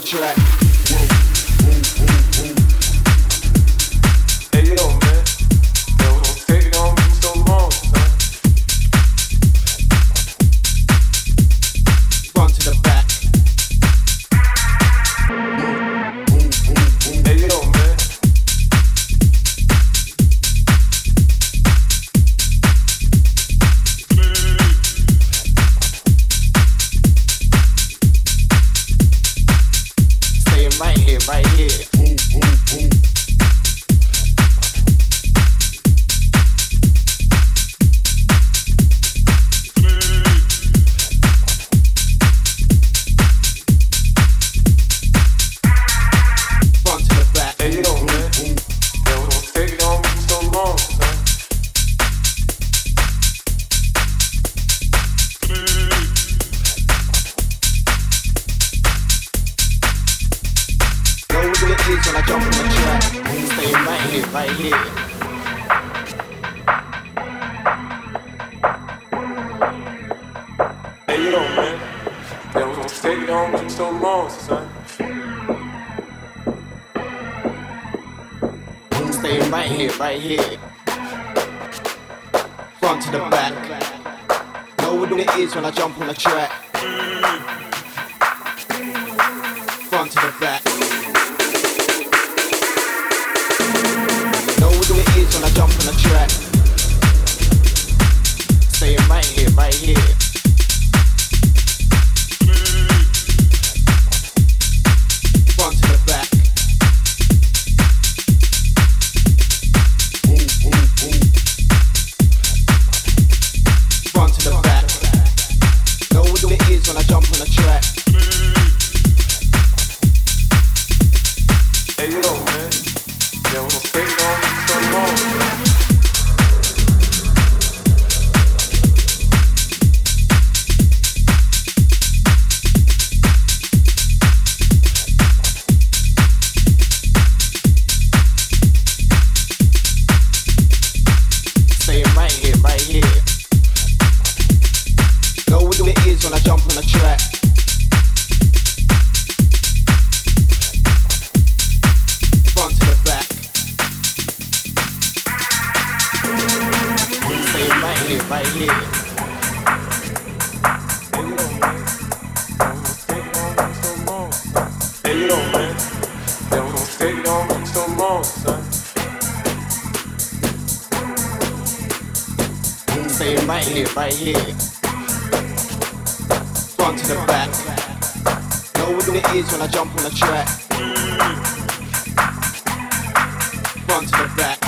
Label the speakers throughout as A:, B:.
A: the track. shit I jump in the track.
B: Stay right here, right here. Hey yo, man. That was on steady on for so long, son. Stay right here, right here. Front to the back. Know what it is when I jump on the track. and I jump in the track. for that.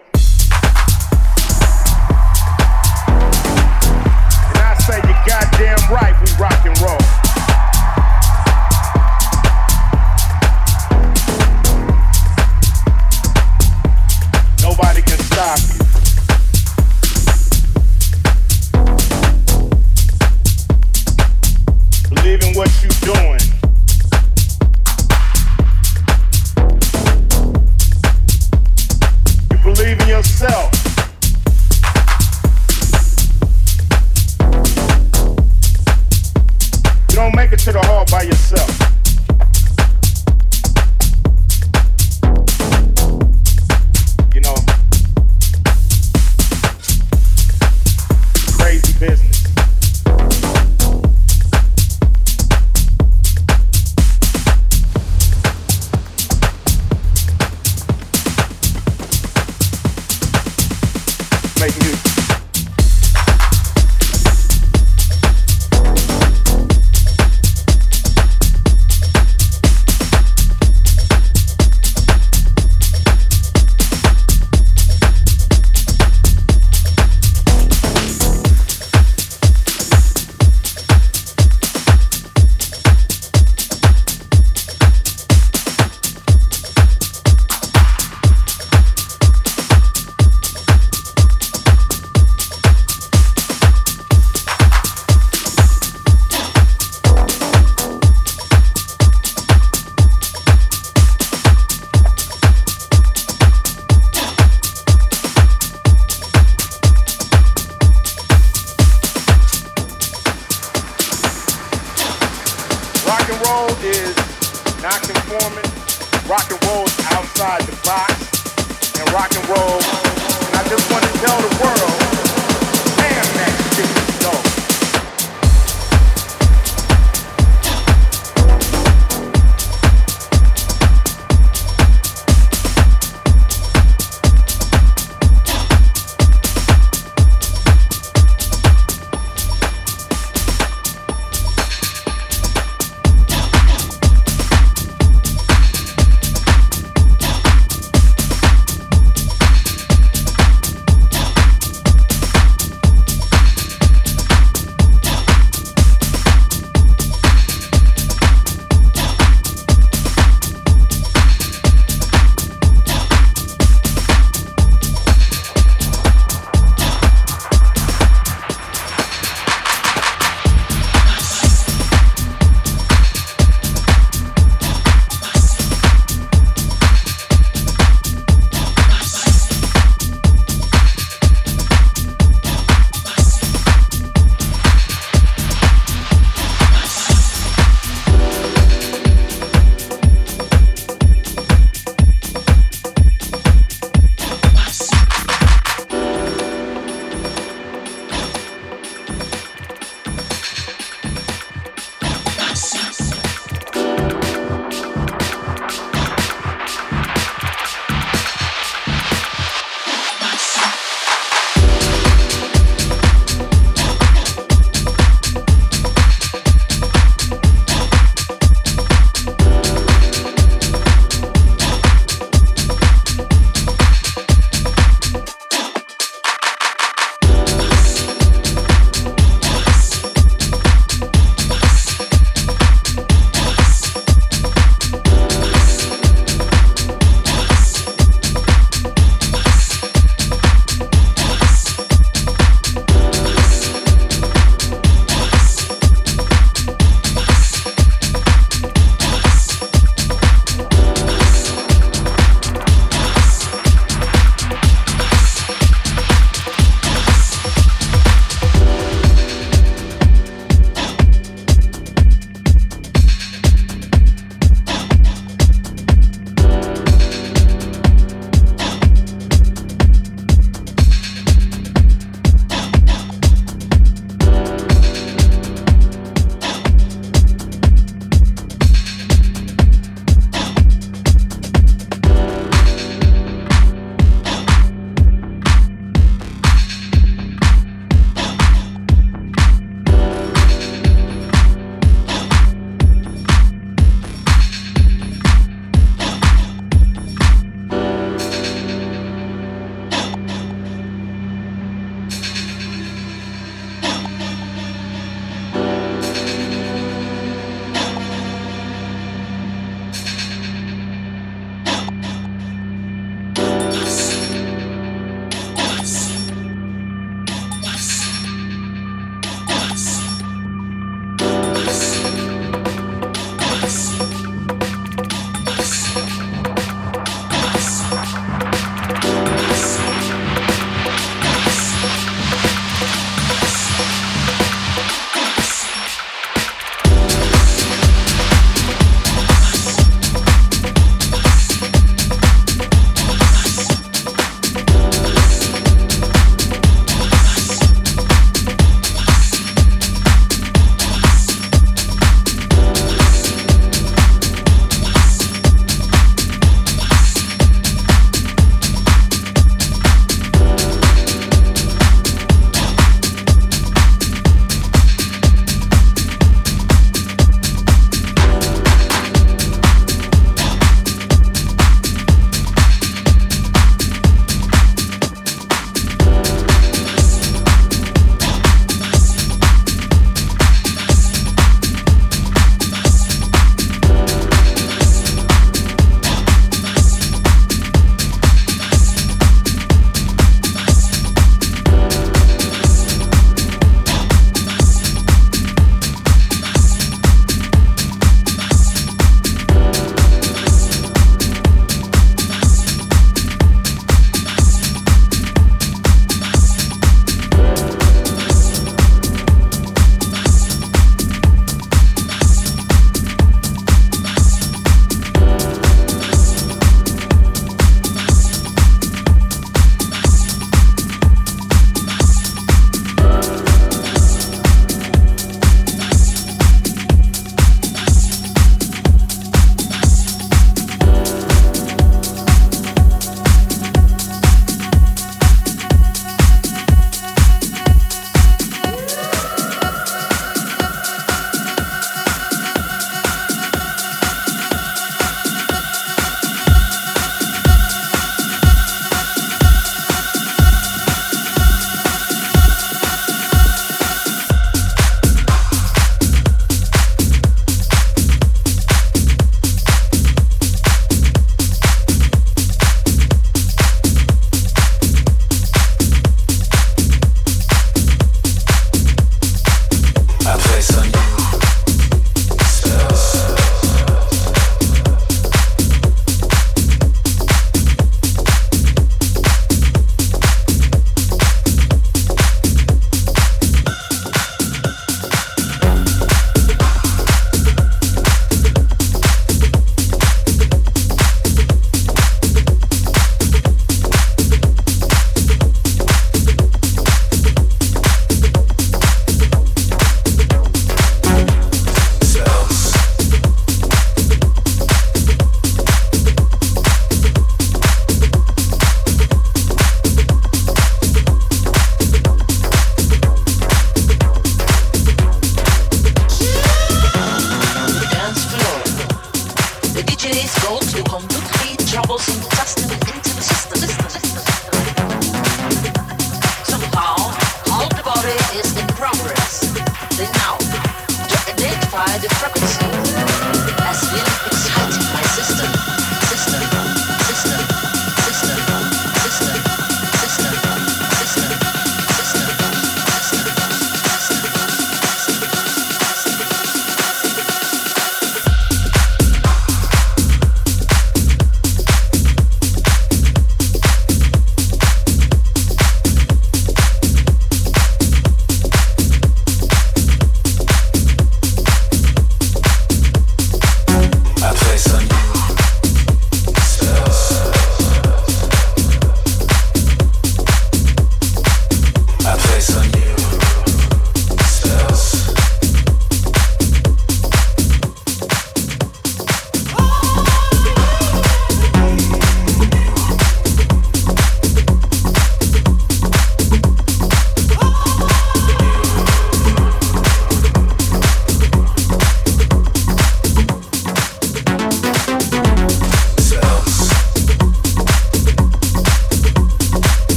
B: Right